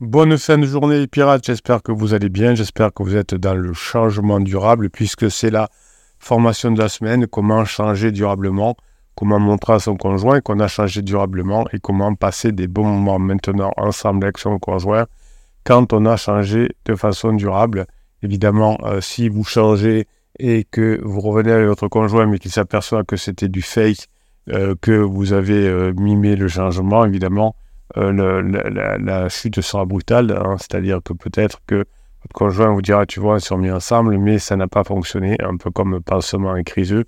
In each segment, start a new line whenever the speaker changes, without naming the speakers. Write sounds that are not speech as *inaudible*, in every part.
Bonne fin de journée les pirates, j'espère que vous allez bien, j'espère que vous êtes dans le changement durable puisque c'est la formation de la semaine, comment changer durablement, comment montrer à son conjoint qu'on a changé durablement et comment passer des bons moments maintenant ensemble avec son conjoint quand on a changé de façon durable? Évidemment, euh, si vous changez et que vous revenez avec votre conjoint mais qu'il s'aperçoit que c'était du fake, euh, que vous avez euh, mimé le changement, évidemment, la, chute sera brutale. Hein. C'est-à-dire que peut-être que votre conjoint vous dira, tu vois, on s'est remis ensemble, mais ça n'a pas fonctionné, un peu comme pansement et criseux.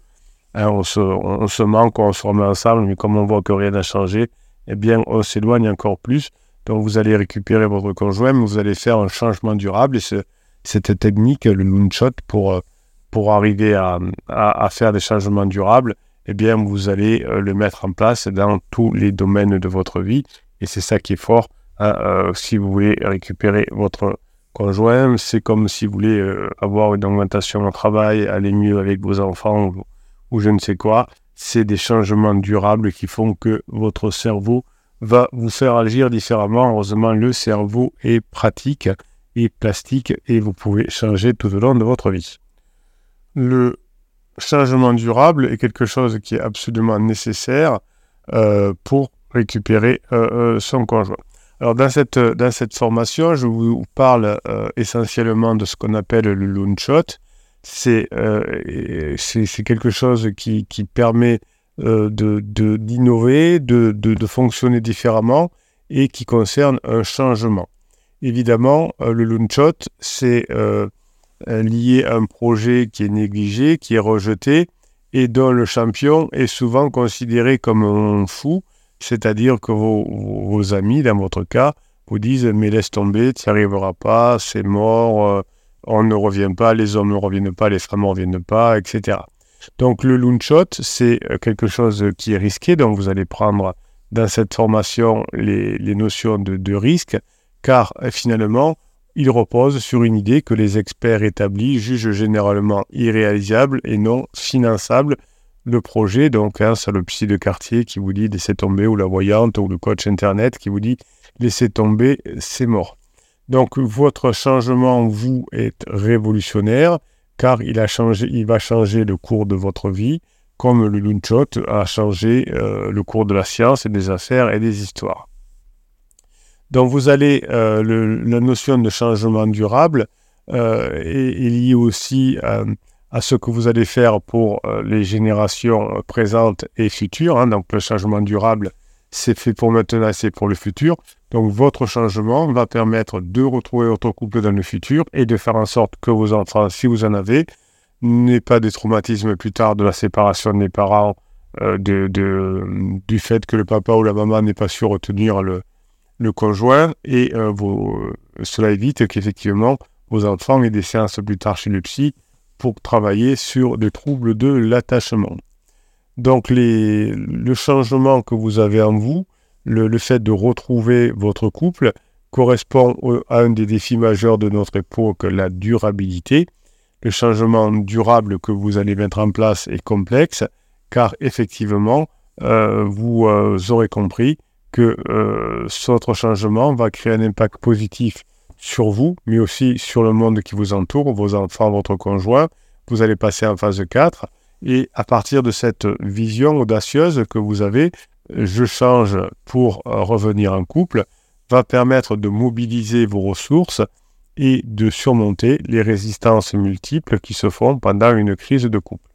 Hein, on, se, on, se manque, on se remet ensemble, mais comme on voit que rien n'a changé, eh bien, on s'éloigne encore plus. Donc, vous allez récupérer votre conjoint, mais vous allez faire un changement durable. Et cette technique, le moonshot, pour, euh, pour arriver à, à, faire des changements durables, eh bien, vous allez euh, le mettre en place dans tous les domaines de votre vie. Et c'est ça qui est fort. Hein, euh, si vous voulez récupérer votre conjoint, c'est comme si vous voulez avoir une augmentation au travail, aller mieux avec vos enfants ou je ne sais quoi. C'est des changements durables qui font que votre cerveau va vous faire agir différemment. Heureusement, le cerveau est pratique et plastique et vous pouvez changer tout au long de votre vie. Le changement durable est quelque chose qui est absolument nécessaire euh, pour récupérer euh, euh, son conjoint. Alors dans cette, dans cette formation, je vous parle essentiellement de ce qu'on appelle le loon shot, euh, c'est quelque chose qui, qui permet euh, d'innover, de, de, de, fonctionner différemment et qui concerne un changement. Évidemment, euh, le Loonshot, c'est lié à un projet qui est négligé, qui est rejeté et dont le champion est souvent considéré comme un fou, c'est-à-dire que vos, amis, dans votre cas, vous disent mais laisse tomber, tu n'y arriveras pas, c'est mort, on ne revient pas, les hommes ne reviennent pas, les femmes ne reviennent pas, etc. Donc le loonshot, c'est euh, quelque chose qui est risqué, donc vous allez prendre dans cette formation les, notions de, risque, car euh, finalement, il repose sur une idée que les experts établis jugent généralement irréalisable et non finançable. Le projet, donc, c'est le psy de quartier qui vous dit laissez tomber, ou la voyante, ou le coach internet qui vous dit laissez tomber, c'est mort. Donc votre changement, vous, est révolutionnaire car il, a changé, il va changer le cours de votre vie comme le Lunchot a changé euh, le cours de la science et des affaires et des histoires. Donc vous allez, euh, la notion de changement durable euh, est, liée aussi à ce que vous allez faire pour les générations présentes et futures. Hein. donc le changement durable, c'est fait pour maintenant, c'est pour le futur. Donc votre changement va permettre de retrouver votre couple dans le futur et de faire en sorte que vos enfants, si vous en avez, n'aient pas des traumatismes plus tard de la séparation des parents, euh, du fait que le papa ou la maman n'est pas su retenir le, conjoint. Et euh, cela évite qu'effectivement vos enfants aient des séances plus tard chez le psy pour travailler sur des troubles de l'attachement. Donc le changement que vous avez en vous, le, fait de retrouver votre couple correspond à un des défis majeurs de notre époque, la durabilité. Le changement durable que vous allez mettre en place est complexe, car effectivement, euh, vous euh, aurez compris que euh, changement va créer un impact positif sur vous, mais aussi sur le monde qui vous entoure, vos enfants, votre conjoint. Vous allez passer en phase 4. Et à partir de cette vision audacieuse que vous avez, je change pour euh, revenir en couple, va permettre de mobiliser vos ressources et de surmonter les résistances multiples qui se font pendant une crise de couple.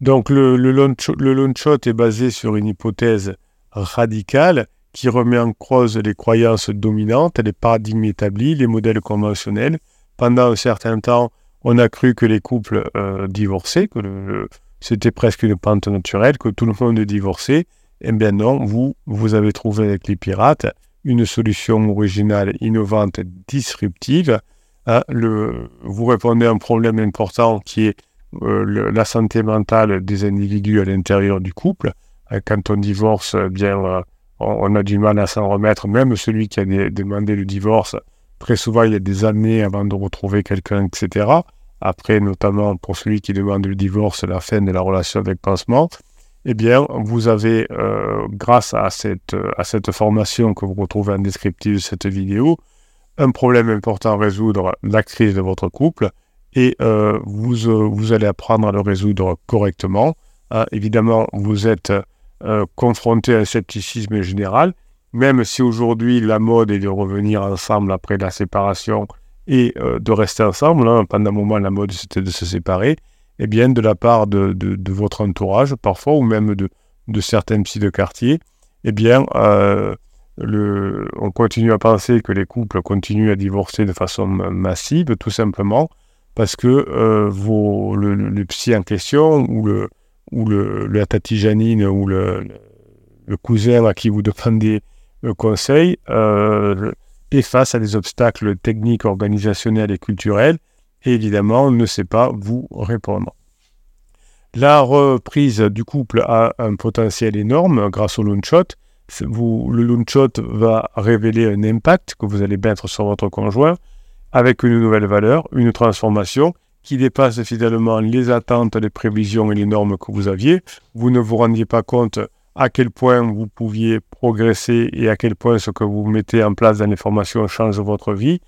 Donc le, le, long shot est basé sur une hypothèse radicale qui remet en cause les croyances dominantes, les paradigmes établis, les modèles conventionnels. Pendant un certain temps, on a cru que les couples euh, divorçaient, que c'était presque une pente naturelle, que tout le monde divorcé. Eh bien non, vous, vous avez trouvé avec les pirates une solution originale, innovante, disruptive. Hein, vous répondez à un problème important qui est euh, la santé mentale des individus à l'intérieur du couple. Hein, quand on divorce, eh bien, euh, on, a du mal à s'en remettre. Même celui qui a demandé le divorce, très souvent, il y a des années avant de retrouver quelqu'un, etc. Après, notamment pour celui qui demande le divorce, la fin de la relation avec pansement. eh bien, vous avez, grâce à cette, formation que vous retrouvez en descriptif de cette vidéo, un problème important à résoudre, la crise de votre couple, et vous, vous allez apprendre à le résoudre correctement. Évidemment, vous êtes confronté à un scepticisme général, même si aujourd'hui la mode est de revenir ensemble après la séparation et euh, de rester ensemble, hein, pendant un moment la mode c'était de se séparer, eh bien de la part de, votre entourage parfois, ou même de, certains psy de quartier, eh bien euh, le, on continue à penser que les couples continuent à divorcer de façon massive, tout simplement parce que euh, vos, le, psy en question, ou, le, ou le, la tati Janine, ou le, cousin à qui vous demandez conseil euh, est face à des obstacles techniques, organisationnels et culturels, et évidemment ne sait pas vous répondre. La reprise du couple a un potentiel énorme grâce au. Vous, le Loonshot va révéler un impact que vous allez mettre sur votre conjoint avec une nouvelle valeur, une transformation qui dépasse finalement les attentes, les prévisions et les normes que vous aviez. Vous ne vous rendiez pas compte à quel point vous pouviez progresser et à quel point ce que vous mettez en place dans les formations change votre vie.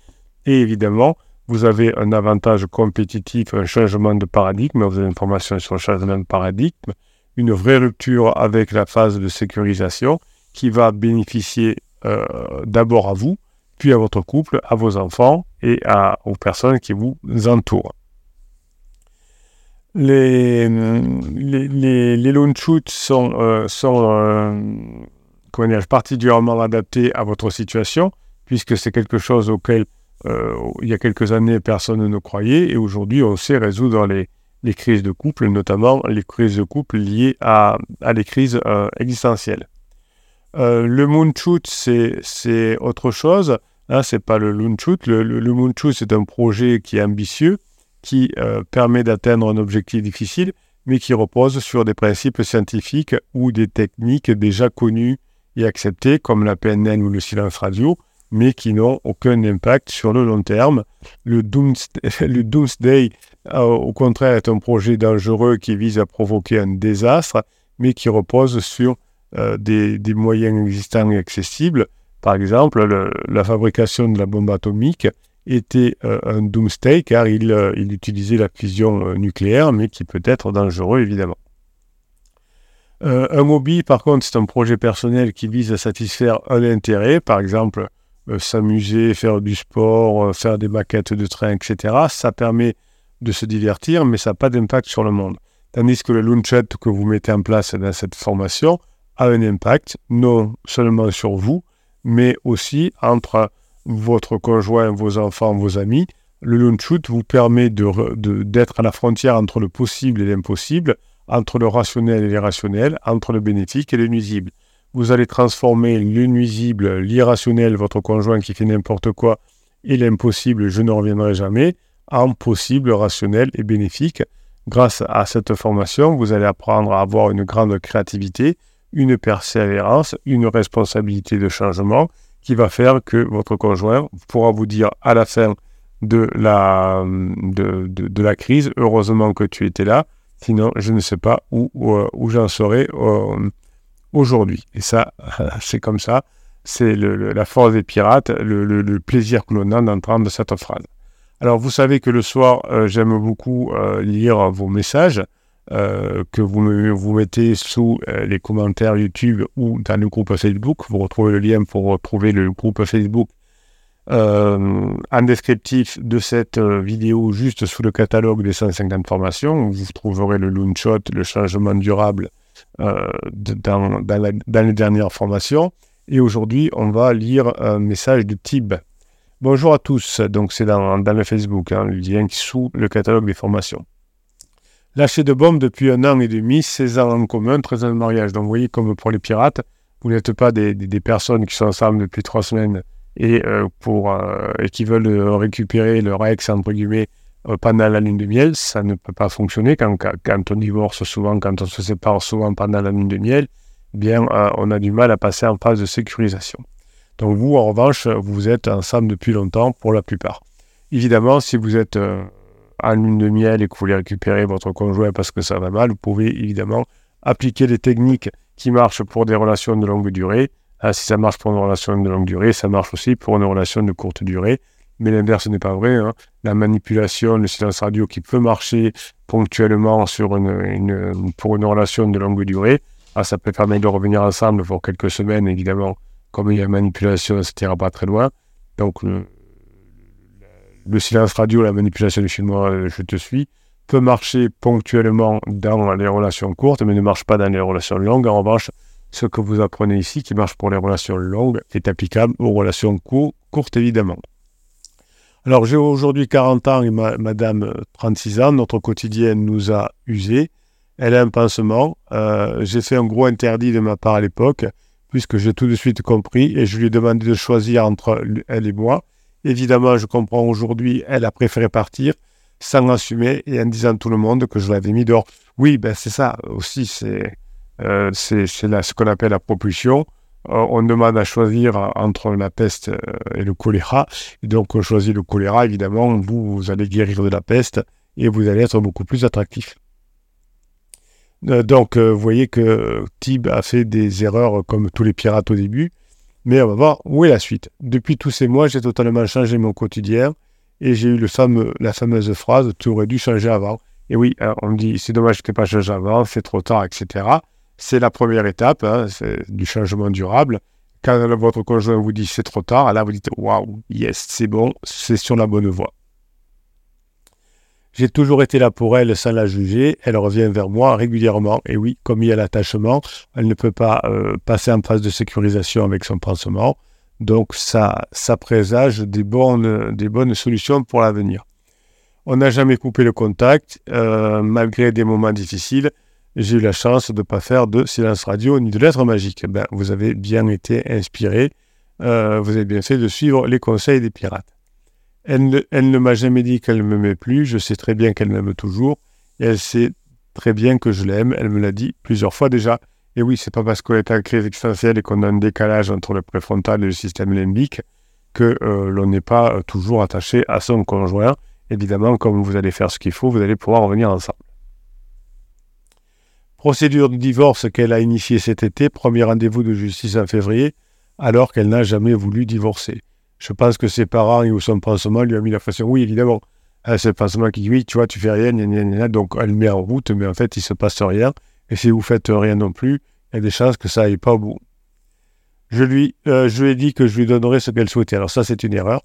Et évidemment, vous avez un avantage compétitif, un changement de paradigme. Vous avez une formation sur le changement de paradigme, une vraie rupture avec la phase de sécurisation qui va bénéficier euh, d'abord à vous, puis à votre couple, à vos enfants et aux personnes qui vous entourent les, les, les, les loan sont, euh, sont euh, particulièrement adaptés à votre situation, puisque c'est quelque chose auquel, euh, il y a quelques années, personne ne croyait, et aujourd'hui, on sait résoudre les, les, crises de couple, notamment les crises de couple liées à, à les crises existentielles. le moonshoot, c'est autre chose. Hein, c'est pas le loonshoot. Le, le, le moonshoot, c'est un projet qui est ambitieux, qui euh, permet d'atteindre un objectif difficile, mais qui repose sur des principes scientifiques ou des techniques déjà connues et acceptées, comme la PNN ou le silence radio, mais qui n'ont aucun impact sur le long terme. *laughs* Le, Doomsday, euh, au contraire, est un projet dangereux qui vise à provoquer un désastre, mais qui repose sur euh, des, moyens existants et accessibles. Par exemple, la fabrication de la bombe atomique était euh, un doomsday car il, euh, il utilisait la fusion euh, nucléaire, mais qui peut être dangereux évidemment. un hobby, par contre, c'est un projet personnel qui vise à satisfaire un intérêt, par exemple s'amuser, faire du sport, faire des maquettes de train, etc. Ça permet de se divertir, mais ça n'a pas d'impact sur le monde. Tandis que le launchet que vous mettez en place dans cette formation a un impact, non seulement sur vous, mais aussi entre votre conjoint, vos enfants, vos amis, le launch vous permet d'être de, à la frontière entre le possible et l'impossible, entre le rationnel et l'irrationnel, entre le bénéfique et le nuisible. Vous allez transformer le nuisible, l'irrationnel, votre conjoint qui fait n'importe quoi, et l'impossible, je ne reviendrai jamais, en possible, rationnel et bénéfique. Grâce à cette formation, vous allez apprendre à avoir une grande créativité, une persévérance, une responsabilité de changement qui va faire que votre conjoint pourra vous dire à la fin de la, de, de, la crise, heureusement que tu étais là, sinon je ne sais pas où, où, j'en serais euh, aujourd'hui. Et ça, *laughs* c'est comme ça, c'est la force des pirates, le, plaisir que l'on a d'entendre cette phrase. Alors vous savez que le soir, euh, j'aime beaucoup euh, lire vos messages. Euh, que vous, vous mettez sous euh, les commentaires YouTube ou dans le groupe Facebook. Vous retrouvez le lien pour retrouver le groupe Facebook euh, en descriptif de cette vidéo juste sous le catalogue des 150 formations. Vous trouverez le Loonshot, le changement durable dans, les dernières formations. Et aujourd'hui, on va lire un message de Tib. Bonjour à tous, donc c'est dans, dans, le Facebook, hein, le lien sous le catalogue des formations. Lâché de bombes depuis un an et demi, 16 ans en commun, 13 ans de mariage. Donc vous voyez, comme pour les pirates, vous n'êtes pas des, personnes qui sont ensemble depuis trois semaines et, euh, euh, qui veulent euh, récupérer leur ex, entre guillemets, pendant la lune de miel. Ça ne peut pas fonctionner quand, quand, on divorce souvent, quand on se sépare souvent pendant la lune de miel. Eh bien, on a du mal à passer en phase de sécurisation. Donc vous, en revanche, vous êtes ensemble depuis longtemps pour la plupart. Évidemment, si vous êtes en lune de miel et que vous voulez récupérer votre conjoint parce que ça va mal, vous pouvez évidemment appliquer les techniques qui marchent pour des relations de longue durée. Ah, si ça marche pour une relation de longue durée, ça marche aussi pour une relation de courte durée. Mais l'inverse n'est pas vrai. Hein. La manipulation, le silence radio qui peut marcher ponctuellement sur une, pour une relation de longue durée, ah, ça peut permettre de revenir ensemble pour quelques semaines, évidemment. Comme il y a manipulation, ne pas très loin. Donc, le, silence radio, la manipulation du euh, je te suis, peut marcher ponctuellement dans les relations courtes, mais ne marche pas dans les relations longues. En revanche, ce que vous apprenez ici, qui marche pour les relations longues, est applicable aux relations courtes, évidemment. Alors, j'ai aujourd'hui 40 ans et madame 36 ans. Notre quotidienne nous a usé. Elle a un pansement. Euh, j'ai fait un gros interdit de ma part à l'époque, puisque j'ai tout de suite compris et je lui ai demandé de choisir entre elle et moi. Évidemment, je comprends aujourd'hui, elle a préféré partir sans assumer et en disant à tout le monde que je l'avais mis dehors. Oui, ben c'est ça aussi, c'est euh, ce qu'on appelle la propulsion. Euh, on demande à choisir entre la peste euh, et le choléra. Et donc, on choisit le choléra, évidemment, vous, vous allez guérir de la peste et vous allez être beaucoup plus attractif. donc, vous voyez que Tib a fait des erreurs comme tous les pirates au début. Mais on va voir où est la suite. Depuis tous ces mois, j'ai totalement changé mon quotidien et j'ai eu le fameux, la fameuse phrase Tu aurais dû changer avant. Et oui, hein, on me dit C'est dommage que tu n'aies pas changé avant, c'est trop tard, etc. C'est la première étape hein, du changement durable. Quand votre conjoint vous dit c'est trop tard, là vous dites waouh, yes, c'est bon, c'est sur la bonne voie. J'ai toujours été là pour elle sans la juger. Elle revient vers moi régulièrement. Et oui, comme il y a l'attachement, elle ne peut pas euh, passer en phase de sécurisation avec son pansement. Donc ça, ça présage des bonnes, des bonnes solutions pour l'avenir. On n'a jamais coupé le contact, euh, malgré des moments difficiles j'ai eu la chance de ne pas faire de silence radio ni de lettres magiques. Ben, vous avez bien été inspiré, euh, vous avez bien fait de suivre les conseils des pirates. Elle ne, m'a jamais dit qu'elle ne m'aimait plus, je sais très bien qu'elle m'aime toujours, et elle sait très bien que je l'aime, elle me l'a dit plusieurs fois déjà. Et oui, c'est pas parce qu'on est en crise existentielle et qu'on a un décalage entre le préfrontal et le système limbique que euh, l'on n'est pas euh, toujours attaché à son conjoint. Évidemment, comme vous allez faire ce qu'il faut, vous allez pouvoir revenir ensemble. Procédure de divorce qu'elle a initiée cet été, premier rendez-vous de justice en février, alors qu'elle n'a jamais voulu divorcer. Je pense que ses parents ou son pansement lui ont mis la pression. Oui, évidemment, hein, c'est le pansement qui dit tu vois, tu fais rien, donc elle met en route, mais en fait, il ne se passe rien. Et si vous faites rien non plus, il y a des chances que ça n'aille pas au bout. Je lui, euh, ai dit que je lui donnerais ce qu'elle souhaitait. Alors ça, c'est une erreur.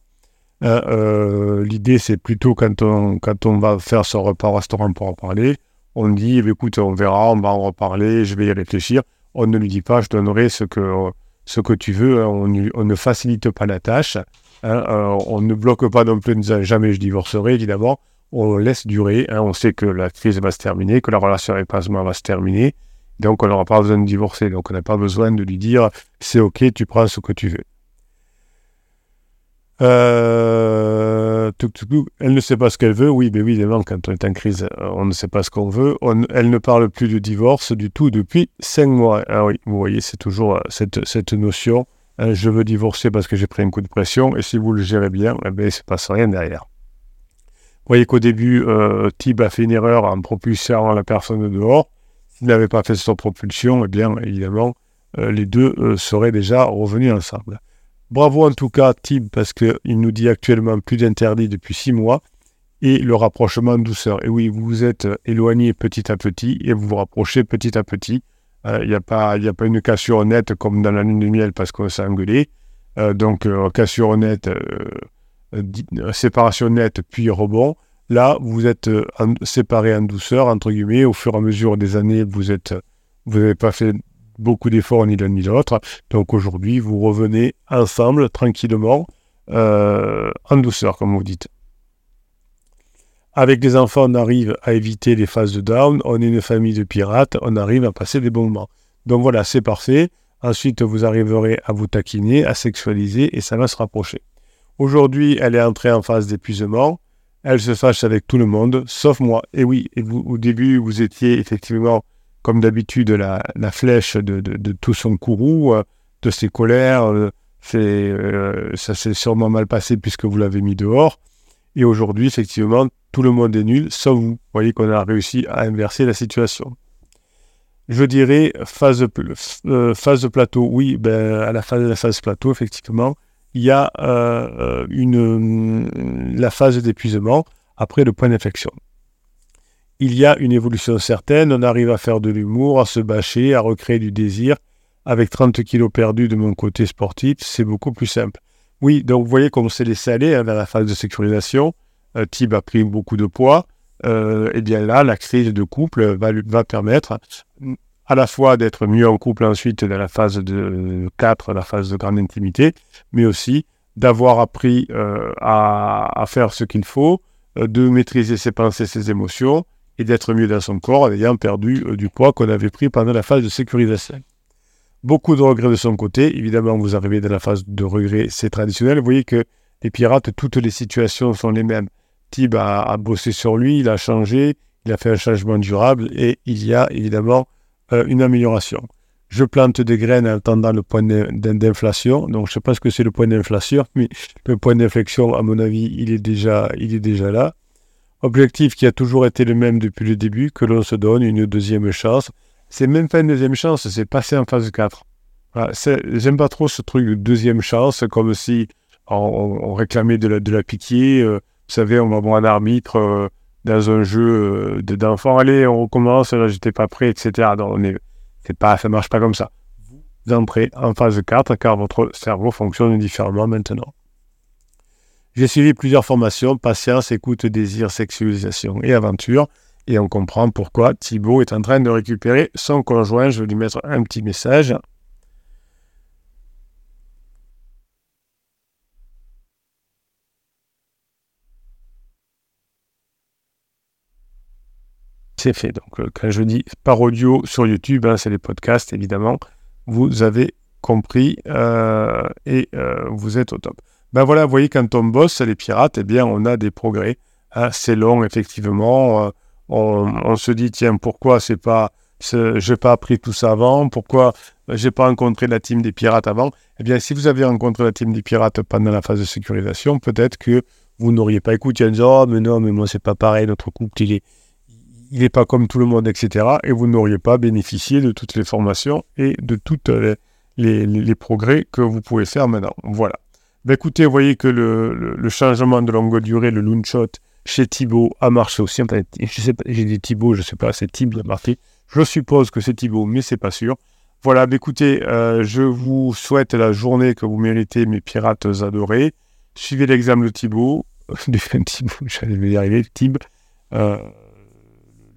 Euh, l'idée, c'est plutôt quand on, quand on va faire son repas au restaurant pour en parler, on dit, eh écoute, on verra, on va en reparler, je vais y réfléchir. On ne lui dit pas, je donnerai ce que, ce que tu veux, hein. on, ne facilite pas la tâche, hein. euh, on ne bloque pas non plus, jamais je divorcerai, évidemment, on laisse durer, hein. on sait que la crise va se terminer, que la relation avec va se terminer, donc on n'aura pas besoin de divorcer, donc on n'a pas besoin de lui dire, c'est ok, tu prends ce que tu veux. Euh, elle ne sait pas ce qu'elle veut. Oui, mais oui, évidemment, quand on est en crise, euh, on ne sait pas ce qu'on veut. elle ne parle plus de divorce du tout depuis cinq mois. Ah oui, vous voyez, c'est toujours euh, cette, notion. Hein, je veux divorcer parce que j'ai pris un coup de pression. Et si vous le gérez bien, eh bien, il ne se passe rien derrière. Vous voyez qu'au début, euh, Tib a fait une erreur en propulsant la personne dehors. S'il n'avait pas fait cette propulsion, eh bien, évidemment, les deux seraient déjà revenus ensemble. Bravo en tout cas, Tim, parce qu'il nous dit actuellement plus d'interdits depuis six mois et le rapprochement en douceur. Et oui, vous vous êtes éloigné petit à petit et vous vous rapprochez petit à petit. Il euh, n'y a, pas, a pas une cassure nette comme dans la lune de miel parce qu'on s'est engueulé. Euh, donc, euh, cassure nette, séparation nette, puis rebond. Là, vous êtes séparés en douceur, entre guillemets. Au fur et à mesure des années, vous êtes, vous n'avez pas fait beaucoup d'efforts ni l'un ni l'autre. Donc aujourd'hui, vous revenez ensemble, tranquillement, euh, en douceur, comme vous dites. Avec les enfants, on arrive à éviter les phases de down. On est une famille de pirates, on arrive à passer des bons moments. Donc voilà, c'est parfait. Ensuite, vous arriverez à vous taquiner, à sexualiser et ça va se rapprocher. Aujourd'hui, elle est entrée en phase d'épuisement. Elle se fâche avec tout le monde, sauf moi. Et oui, au début, vous étiez effectivement comme d'habitude, la, flèche de, tout son courroux, euh, de ses colères. Euh, euh, ça s'est sûrement mal passé puisque vous l'avez mis dehors. Et aujourd'hui, effectivement, tout le monde est nul, sauf vous. Vous voyez qu'on a réussi à inverser la situation. Je dirais phase, euh, plateau. Oui, ben, à la phase de la phase plateau, effectivement, il y a une, la phase d'épuisement après le point d'inflexion. Il y a une évolution certaine, on arrive à faire de l'humour, à se bâcher, à recréer du désir. Avec 30 kilos perdus de mon côté sportif, c'est beaucoup plus simple. Oui, donc vous voyez comment c'est laissé aller hein, vers la phase de sécurisation. Euh, Tib a pris beaucoup de poids. Euh, et bien là, la crise de couple va, permettre à la fois d'être mieux en couple ensuite dans la phase de 4, la phase de grande intimité, mais aussi d'avoir appris euh, à, faire ce qu'il faut, euh, de maîtriser ses pensées, ses émotions, et d'être mieux dans son corps en ayant perdu du poids qu'on avait pris pendant la phase de sécurisation. Beaucoup de regrets de son côté. Évidemment, vous arrivez dans la phase de regret, c'est traditionnel. Vous voyez que les pirates, toutes les situations sont les mêmes. Tib a, bossé sur lui, il a changé, il a fait un changement durable et il y a évidemment euh, une amélioration. Je plante des graines en attendant le point d'inflation. Donc, je ne sais pas ce que c'est le point d'inflation, mais le point d'inflexion, à mon avis, il est déjà, il est déjà là. Objectif qui a toujours été le même depuis le début, que l'on se donne une deuxième chance. C'est même pas une deuxième chance, c'est passer en phase 4. Voilà, J'aime pas trop ce truc de deuxième chance, comme si on, réclamait de la, de pitié. Euh, vous savez, on va voir un arbitre euh, dans un jeu euh, d'enfants. Allez, on recommence, là, j'étais pas prêt, etc. Donc, on pas, ça marche pas comme ça. Vous entrez en phase 4 car votre cerveau fonctionne différemment maintenant. J'ai suivi plusieurs formations, patience, écoute, désir, sexualisation et aventure. Et on comprend pourquoi Thibaut est en train de récupérer son conjoint. Je vais lui mettre un petit message. c'est fait. Donc, euh, quand je dis par audio sur YouTube, hein, c'est les podcasts, évidemment, vous avez compris euh, et euh, vous êtes au top. Ben voilà, vous voyez, quand on bosse les pirates, eh bien, on a des progrès. Hein. c'est long, effectivement. On, se dit, tiens, pourquoi c'est pas, j'ai pas appris tout ça avant? Pourquoi j'ai pas rencontré la team des pirates avant? Eh bien, si vous avez rencontré la team des pirates pendant la phase de sécurisation, peut-être que vous n'auriez pas écouté en disant, oh, mais non, mais moi, c'est pas pareil, notre couple, il est, il n'est pas comme tout le monde, etc. Et vous n'auriez pas bénéficié de toutes les formations et de tous les, progrès que vous pouvez faire maintenant. Voilà. Ben écoutez, vous voyez que le, changement de longue durée, le shot chez Thibaut a marché aussi. je j'ai dit Thibaut, je ne sais pas, c'est Thibaut marqué. Je suppose que c'est Thibaut, mais c'est pas sûr. Voilà, ben écoutez, euh, je vous souhaite la journée que vous méritez, mes pirates adorés. Suivez l'examen de Thibaut, *laughs* Thibaut, j'allais y arriver, Thib. Euh,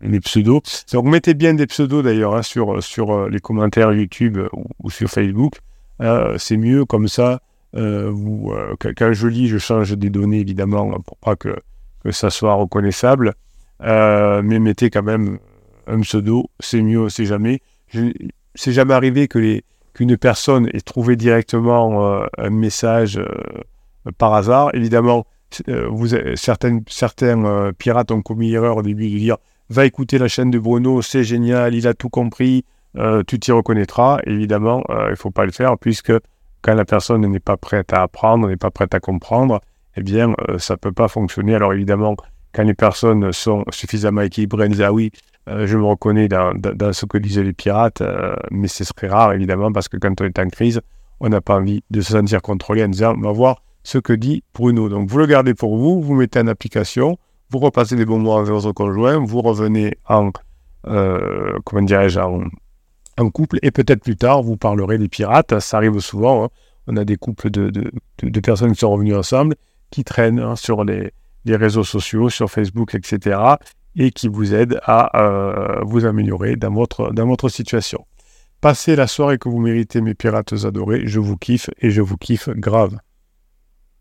les pseudos. Donc mettez bien des pseudos d'ailleurs hein, sur, sur euh, les commentaires YouTube ou, sur Facebook. Euh, c'est mieux comme ça. Vous, quand je lis, je change des données évidemment pour pas que, que ça soit reconnaissable. mais mettez quand même un pseudo, c'est mieux, c'est jamais. C'est jamais arrivé que les qu'une personne ait trouvé directement un message par hasard. Évidemment, vous, certaines, certains pirates ont commis l'erreur au début de dire va écouter la chaîne de Bruno, c'est génial, il a tout compris, euh, tu t'y reconnaîtras. Évidemment, euh, il ne faut pas le faire puisque quand la personne n'est pas prête à apprendre, n'est pas prête à comprendre, eh bien, euh, ça ne peut pas fonctionner. Alors évidemment, quand les personnes sont suffisamment équilibrées, elles disent Ah oui, je me reconnais dans, ce que disaient les pirates, mais c'est très rare évidemment parce que quand on est en crise, on n'a pas envie de se sentir contrôlé en disant On va voir ce que dit Bruno. Donc vous le gardez pour vous, vous mettez en application vous repassez des bons mots avec votre conjoint, vous revenez en, euh, comment dirais-je, en, couple, et peut-être plus tard, vous parlerez des pirates. Ça arrive souvent. Hein. On a des couples de, personnes qui sont revenus ensemble, qui traînent hein, sur les, les, réseaux sociaux, sur Facebook, etc., et qui vous aident à euh, vous améliorer dans votre, dans votre situation. Passez la soirée que vous méritez, mes pirates adorés. Je vous kiffe et je vous kiffe grave.